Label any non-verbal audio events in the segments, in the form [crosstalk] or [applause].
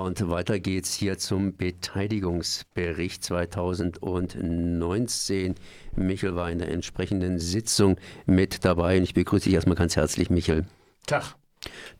Und weiter geht's hier zum Beteiligungsbericht 2019. Michel war in der entsprechenden Sitzung mit dabei und ich begrüße dich erstmal ganz herzlich, Michel. Tag.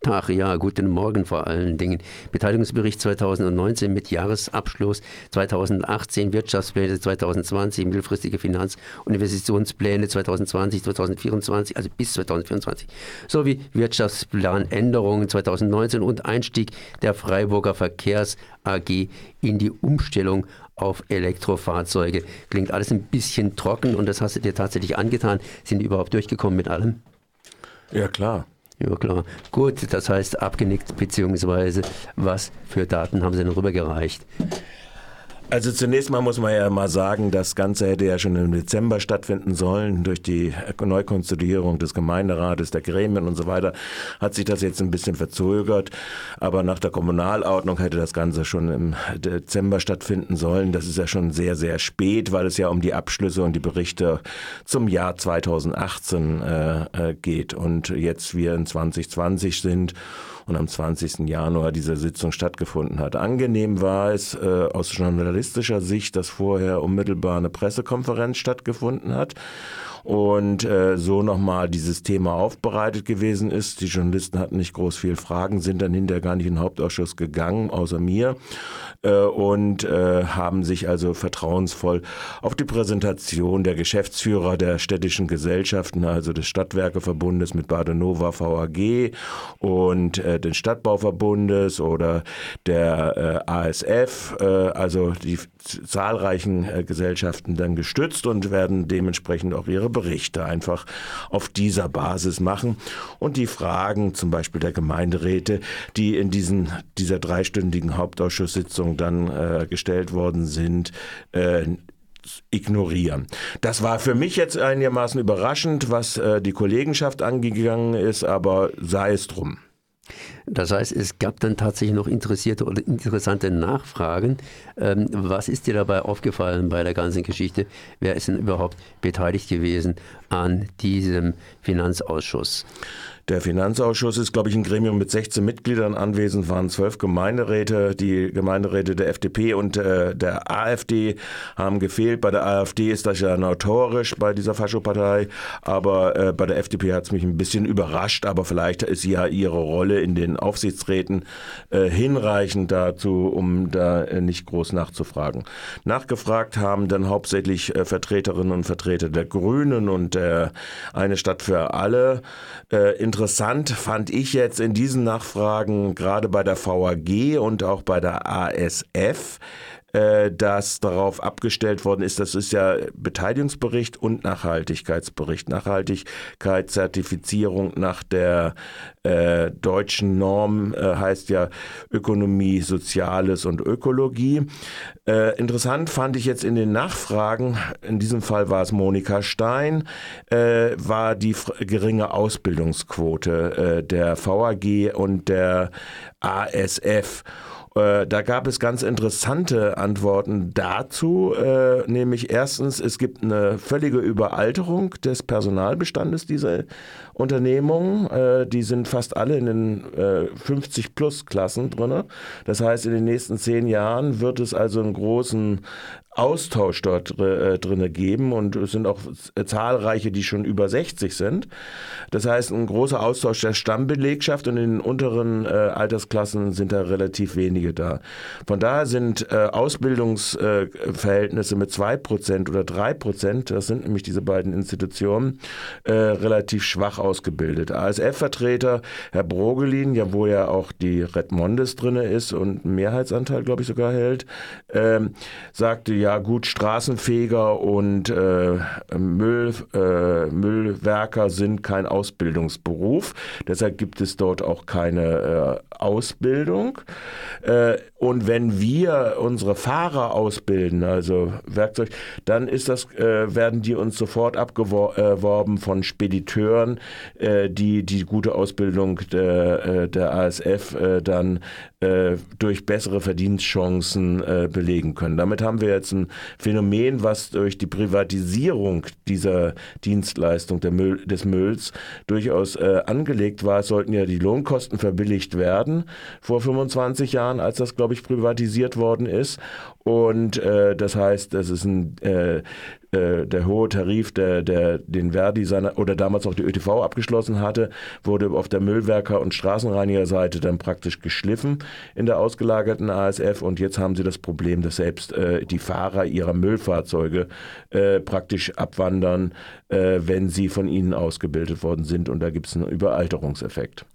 Tag, ja, guten Morgen vor allen Dingen. Beteiligungsbericht 2019 mit Jahresabschluss 2018, Wirtschaftspläne 2020, mittelfristige Finanz- und Investitionspläne 2020, 2024, also bis 2024, sowie Wirtschaftsplanänderungen 2019 und Einstieg der Freiburger Verkehrs AG in die Umstellung auf Elektrofahrzeuge. Klingt alles ein bisschen trocken und das hast du dir tatsächlich angetan. Sind die überhaupt durchgekommen mit allem? Ja, klar. Ja, klar. Gut, das heißt abgenickt, beziehungsweise was für Daten haben Sie denn rübergereicht? Also zunächst mal muss man ja mal sagen, das Ganze hätte ja schon im Dezember stattfinden sollen. Durch die Neukonstituierung des Gemeinderates, der Gremien und so weiter hat sich das jetzt ein bisschen verzögert. Aber nach der Kommunalordnung hätte das Ganze schon im Dezember stattfinden sollen. Das ist ja schon sehr, sehr spät, weil es ja um die Abschlüsse und die Berichte zum Jahr 2018 äh, äh, geht. Und jetzt wir in 2020 sind und am 20. Januar diese Sitzung stattgefunden hat. Angenehm war es äh, aus journalistischer Sicht, dass vorher unmittelbar eine Pressekonferenz stattgefunden hat und äh, so nochmal dieses Thema aufbereitet gewesen ist. Die Journalisten hatten nicht groß viel Fragen, sind dann hinterher gar nicht in den Hauptausschuss gegangen, außer mir, äh, und äh, haben sich also vertrauensvoll auf die Präsentation der Geschäftsführer der städtischen Gesellschaften, also des Stadtwerkeverbundes mit Badenova VAG und äh, den Stadtbauverbundes oder der äh, ASF, äh, also die zahlreichen äh, Gesellschaften dann gestützt und werden dementsprechend auch ihre Berichte einfach auf dieser Basis machen und die Fragen zum Beispiel der Gemeinderäte, die in diesen, dieser dreistündigen Hauptausschusssitzung dann äh, gestellt worden sind, äh, ignorieren. Das war für mich jetzt einigermaßen überraschend, was äh, die Kollegenschaft angegangen ist, aber sei es drum. Das heißt, es gab dann tatsächlich noch interessierte oder interessante Nachfragen. Ähm, was ist dir dabei aufgefallen bei der ganzen Geschichte? Wer ist denn überhaupt beteiligt gewesen an diesem Finanzausschuss? Der Finanzausschuss ist, glaube ich, ein Gremium mit 16 Mitgliedern anwesend, waren zwölf Gemeinderäte. Die Gemeinderäte der FDP und äh, der AfD haben gefehlt. Bei der AfD ist das ja notorisch bei dieser Faschopartei, aber äh, bei der FDP hat es mich ein bisschen überrascht. Aber vielleicht ist ja ihre Rolle in den Aufsichtsräten äh, hinreichend dazu, um da äh, nicht groß nachzufragen. Nachgefragt haben dann hauptsächlich äh, Vertreterinnen und Vertreter der Grünen und der Eine Stadt für alle. Äh, interessant fand ich jetzt in diesen Nachfragen, gerade bei der VAG und auch bei der ASF, äh, dass darauf abgestellt worden ist, das ist ja Beteiligungsbericht und Nachhaltigkeitsbericht. Nachhaltigkeitszertifizierung nach der äh, deutschen Norm äh, heißt ja Ökonomie, Soziales und Ökologie. Äh, interessant fand ich jetzt in den Nachfragen, in diesem Fall war es Monika Stein, äh, war die geringe Ausbildungsquote äh, der VAG und der ASF. Äh, da gab es ganz interessante Antworten dazu, äh, nämlich erstens, es gibt eine völlige Überalterung des Personalbestandes dieser Unternehmungen. Äh, die sind fast alle in den 50-Plus-Klassen drin. Das heißt, in den nächsten zehn Jahren wird es also einen großen Austausch dort äh, drinne geben und es sind auch zahlreiche, die schon über 60 sind. Das heißt, ein großer Austausch der Stammbelegschaft und in den unteren äh, Altersklassen sind da relativ wenige da. Von daher sind äh, Ausbildungsverhältnisse mit 2% oder 3%, das sind nämlich diese beiden Institutionen, äh, relativ schwach ausgebildet. ASF-Vertreter, Herr Brogelin, ja wo ja auch die Red Mondes drinne ist und Mehrheitsanteil, glaube ich, sogar hält, ähm, sagte, ja gut, Straßenfeger und äh, Müll, äh, Müllwerker sind kein Ausbildungsberuf. Deshalb gibt es dort auch keine äh, Ausbildung. Äh, und wenn wir unsere Fahrer ausbilden, also Werkzeug, dann ist das, äh, werden die uns sofort abgeworben von Spediteuren, äh, die die gute Ausbildung der, der ASF dann äh, durch bessere Verdienstchancen äh, belegen können. Damit haben wir jetzt ein Phänomen, was durch die Privatisierung dieser Dienstleistung Müll, des Mülls durchaus äh, angelegt war. Es sollten ja die Lohnkosten verbilligt werden vor 25 Jahren, als das, glaube ich, privatisiert worden ist. Und äh, das heißt, das ist ein äh, der hohe Tarif, der, der den Verdi seiner, oder damals auch die ÖTV abgeschlossen hatte, wurde auf der Müllwerker- und Straßenreinigerseite dann praktisch geschliffen in der ausgelagerten ASF und jetzt haben sie das Problem, dass selbst äh, die Fahrer ihrer Müllfahrzeuge äh, praktisch abwandern, äh, wenn sie von ihnen ausgebildet worden sind und da gibt es einen Überalterungseffekt.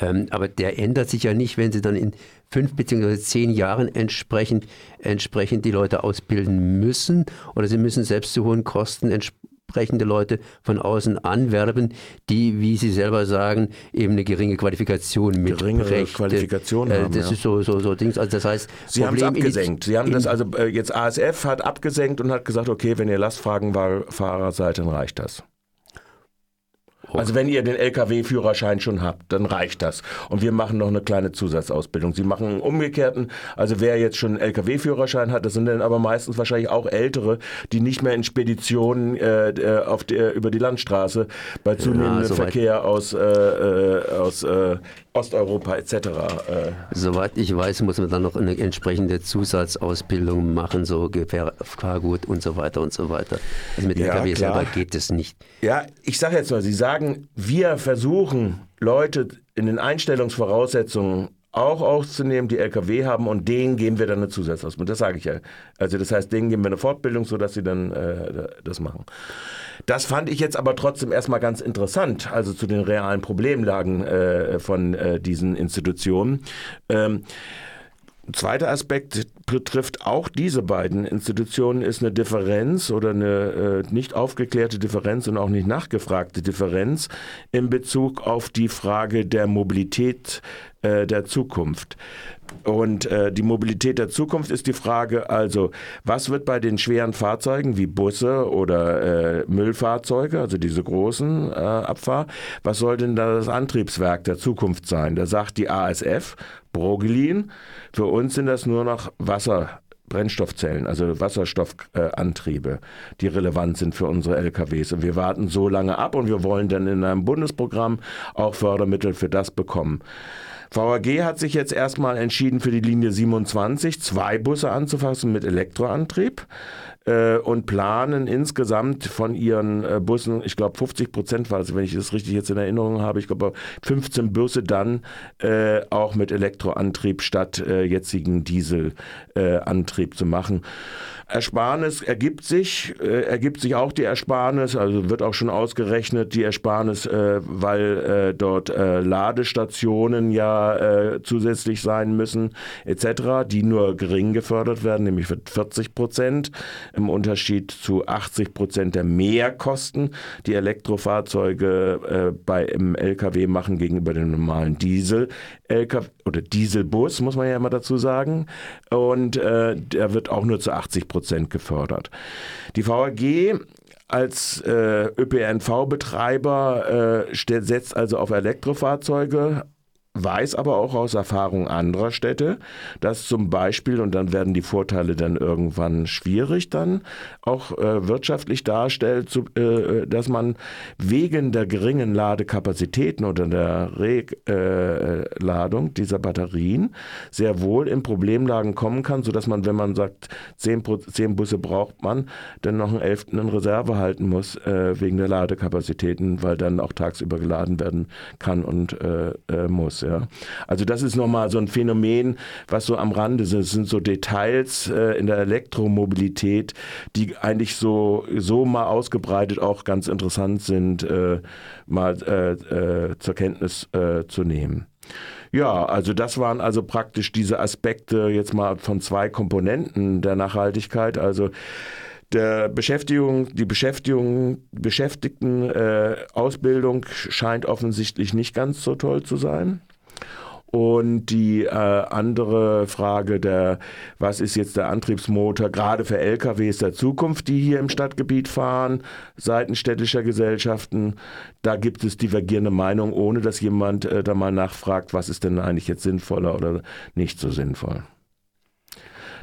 Ähm, aber der ändert sich ja nicht, wenn Sie dann in fünf bzw. zehn Jahren entsprechend, entsprechend die Leute ausbilden müssen oder Sie müssen selbst zu hohen Kosten entsprechende Leute von außen anwerben, die, wie Sie selber sagen, eben eine geringe Qualifikation mitbringen. Geringere Qualifikation äh, haben, Das ja. ist so, so, so Dings. Also das heißt, Sie haben es abgesenkt. Sie haben das also äh, jetzt ASF hat abgesenkt und hat gesagt, okay, wenn ihr Lastwagenfahrer seid, dann reicht das. Also wenn ihr den Lkw-Führerschein schon habt, dann reicht das. Und wir machen noch eine kleine Zusatzausbildung. Sie machen einen umgekehrten, also wer jetzt schon einen Lkw-Führerschein hat, das sind dann aber meistens wahrscheinlich auch Ältere, die nicht mehr in Speditionen äh, äh auf der, über die Landstraße bei zunehmendem ja, Verkehr aus, äh, äh, aus äh, Osteuropa etc. Äh. Soweit ich weiß, muss man dann noch eine entsprechende Zusatzausbildung machen, so Gefahrgut und so weiter und so weiter. Also mit ja, LKW klar. selber geht es nicht. Ja, ich sage jetzt mal, Sie sagen, wir versuchen Leute in den Einstellungsvoraussetzungen auch aufzunehmen, die LKW haben und denen geben wir dann eine Zusatzausbildung. Das sage ich ja. Also das heißt, denen geben wir eine Fortbildung, sodass sie dann äh, das machen. Das fand ich jetzt aber trotzdem erstmal ganz interessant, also zu den realen Problemlagen äh, von äh, diesen Institutionen. Ähm, Zweiter Aspekt betrifft auch diese beiden Institutionen, ist eine Differenz oder eine äh, nicht aufgeklärte Differenz und auch nicht nachgefragte Differenz in Bezug auf die Frage der Mobilität äh, der Zukunft. Und äh, die Mobilität der Zukunft ist die Frage, also was wird bei den schweren Fahrzeugen wie Busse oder äh, Müllfahrzeuge, also diese großen äh, Abfahr, was soll denn da das Antriebswerk der Zukunft sein? Da sagt die ASF, Brogelin, für uns sind das nur noch Wasser. Brennstoffzellen, also Wasserstoffantriebe, äh, die relevant sind für unsere LKWs. Und wir warten so lange ab und wir wollen dann in einem Bundesprogramm auch Fördermittel für das bekommen. VAG hat sich jetzt erstmal entschieden, für die Linie 27 zwei Busse anzufassen mit Elektroantrieb äh, und planen insgesamt von ihren äh, Bussen, ich glaube 50 Prozent es, wenn ich das richtig jetzt in Erinnerung habe, ich glaube 15 Busse dann äh, auch mit Elektroantrieb statt äh, jetzigen Dieselantrieb zu machen. Ersparnis ergibt sich, äh, ergibt sich auch die Ersparnis, also wird auch schon ausgerechnet, die Ersparnis, äh, weil äh, dort äh, Ladestationen ja äh, zusätzlich sein müssen, etc., die nur gering gefördert werden, nämlich für 40 Prozent, im Unterschied zu 80 Prozent der Mehrkosten, die Elektrofahrzeuge äh, bei im Lkw machen gegenüber dem normalen Diesel. LKW oder Dieselbus, muss man ja immer dazu sagen. Und äh, der wird auch nur zu 80 Prozent gefördert. Die VAG als äh, ÖPNV-Betreiber äh, setzt also auf Elektrofahrzeuge weiß aber auch aus Erfahrung anderer Städte, dass zum Beispiel, und dann werden die Vorteile dann irgendwann schwierig dann auch äh, wirtschaftlich darstellt, zu, äh, dass man wegen der geringen Ladekapazitäten oder der Reladung äh, dieser Batterien sehr wohl in Problemlagen kommen kann, sodass man, wenn man sagt, zehn, zehn Busse braucht man, dann noch einen elften in Reserve halten muss äh, wegen der Ladekapazitäten, weil dann auch tagsüber geladen werden kann und äh, Ja. Also das ist nochmal so ein Phänomen, was so am Rande sind. Es sind so Details äh, in der Elektromobilität, die eigentlich so, so mal ausgebreitet auch ganz interessant sind, äh, mal äh, äh zur Kenntnis äh, zu nehmen. Ja, also das waren also praktisch diese Aspekte jetzt mal von zwei Komponenten der Nachhaltigkeit. Also der Beschäftigung, die Beschäftigung, Beschäftigten äh, Ausbildung scheint offensichtlich nicht ganz so toll zu sein. Und die äh, andere Frage der, was ist jetzt der Antriebsmotor, gerade für LKWs der Zukunft, die hier im Stadtgebiet fahren, seitens städtischer Gesellschaften, da gibt es divergierende Meinungen, ohne dass jemand äh, da mal nachfragt, was ist denn eigentlich jetzt sinnvoller oder nicht so sinnvoll.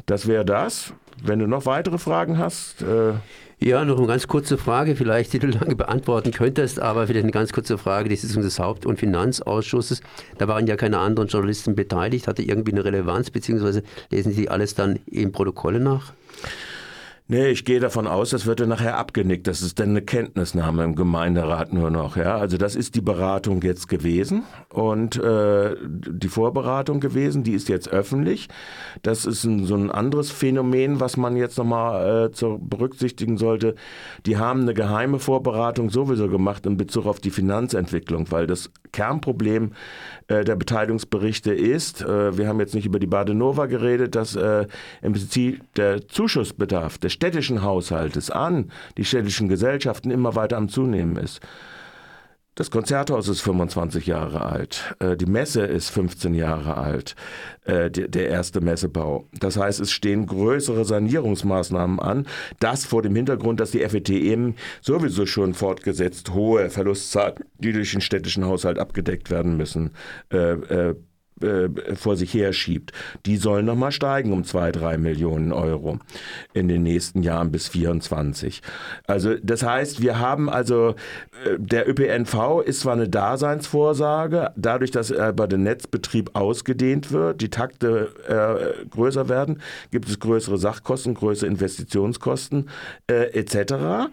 Das wäre das. Wenn du noch weitere Fragen hast. Äh ja, noch eine ganz kurze Frage, vielleicht, die du [laughs] lange beantworten könntest, aber vielleicht eine ganz kurze Frage. Die Sitzung des Haupt- und Finanzausschusses, da waren ja keine anderen Journalisten beteiligt. Hatte irgendwie eine Relevanz, beziehungsweise lesen Sie alles dann im Protokolle nach? Nee, ich gehe davon aus, das wird dann nachher abgenickt. Das ist dann eine Kenntnisnahme im Gemeinderat nur noch. Ja, also das ist die Beratung jetzt gewesen und äh, die Vorberatung gewesen. Die ist jetzt öffentlich. Das ist ein, so ein anderes Phänomen, was man jetzt nochmal äh, berücksichtigen sollte. Die haben eine geheime Vorberatung sowieso gemacht in Bezug auf die Finanzentwicklung, weil das Kernproblem äh, der Beteiligungsberichte ist, äh, wir haben jetzt nicht über die Badenova geredet, dass äh, im Prinzip der Zuschussbedarf des städtischen Haushaltes an die städtischen Gesellschaften immer weiter am Zunehmen ist. Das Konzerthaus ist 25 Jahre alt. Die Messe ist 15 Jahre alt, der erste Messebau. Das heißt, es stehen größere Sanierungsmaßnahmen an. Das vor dem Hintergrund, dass die FET eben sowieso schon fortgesetzt hohe Verlustzahlen, die durch den städtischen Haushalt abgedeckt werden müssen, äh, vor sich her schiebt, die sollen nochmal steigen um zwei, drei Millionen Euro in den nächsten Jahren bis 24. Also das heißt, wir haben also, äh, der ÖPNV ist zwar eine Daseinsvorsage, dadurch, dass aber der Netzbetrieb ausgedehnt wird, die Takte äh, größer werden, gibt es größere Sachkosten, größere Investitionskosten etc.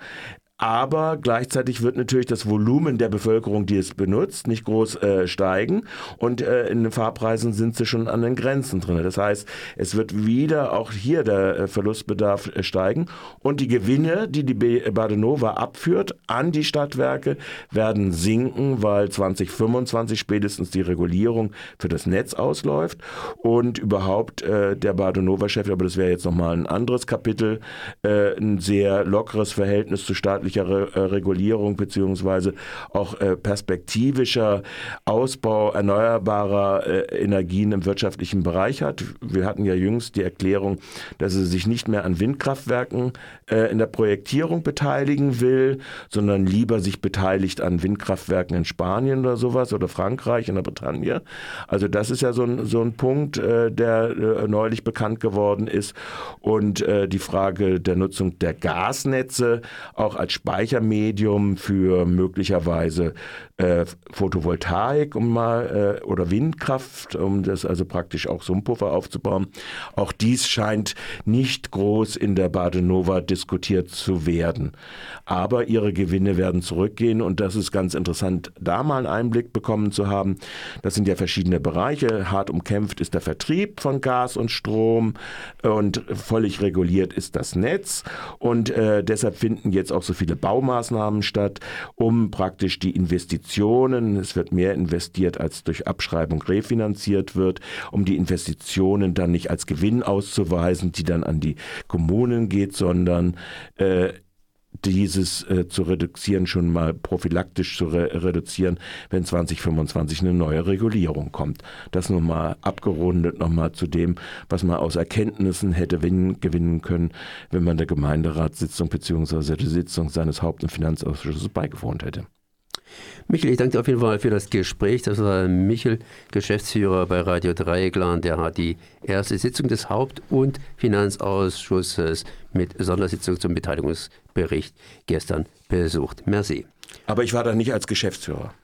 Aber gleichzeitig wird natürlich das Volumen der Bevölkerung, die es benutzt, nicht groß äh, steigen. Und äh, in den Fahrpreisen sind sie schon an den Grenzen drin. Das heißt, es wird wieder auch hier der äh, Verlustbedarf äh, steigen. Und die Gewinne, die die Badenova abführt an die Stadtwerke, werden sinken, weil 2025 spätestens die Regulierung für das Netz ausläuft. Und überhaupt äh, der Badenova-Chef, aber das wäre jetzt nochmal ein anderes Kapitel, äh, ein sehr lockeres Verhältnis zu staatlichen wirtschaftlicher Re äh, Regulierung beziehungsweise auch äh, perspektivischer Ausbau erneuerbarer äh, Energien im wirtschaftlichen Bereich hat. Wir hatten ja jüngst die Erklärung, dass er sich nicht mehr an Windkraftwerken in der Projektierung beteiligen will, sondern lieber sich beteiligt an Windkraftwerken in Spanien oder sowas oder Frankreich in der Bretagne. Also das ist ja so ein, so ein Punkt, der neulich bekannt geworden ist. Und die Frage der Nutzung der Gasnetze auch als Speichermedium für möglicherweise äh, Photovoltaik um mal, äh, oder Windkraft, um das also praktisch auch so einen Puffer aufzubauen. Auch dies scheint nicht groß in der Badenova diskutiert zu werden. Aber ihre Gewinne werden zurückgehen und das ist ganz interessant, da mal einen Einblick bekommen zu haben. Das sind ja verschiedene Bereiche. Hart umkämpft ist der Vertrieb von Gas und Strom und völlig reguliert ist das Netz und äh, deshalb finden jetzt auch so viele Baumaßnahmen statt, um praktisch die Investitionen, es wird mehr investiert, als durch Abschreibung refinanziert wird, um die Investitionen dann nicht als Gewinn auszuweisen, die dann an die Kommunen geht, sondern äh, dieses äh, zu reduzieren, schon mal prophylaktisch zu re reduzieren, wenn 2025 eine neue Regulierung kommt. Das nun mal abgerundet nochmal zu dem, was man aus Erkenntnissen hätte gewinnen können, wenn man der Gemeinderatssitzung bzw. der Sitzung seines Haupt- und Finanzausschusses beigewohnt hätte. Michel, ich danke dir auf jeden Fall für das Gespräch. Das war Michel, Geschäftsführer bei Radio Dreieckland. Der hat die erste Sitzung des Haupt- und Finanzausschusses mit Sondersitzung zum Beteiligungsbericht gestern besucht. Merci. Aber ich war da nicht als Geschäftsführer.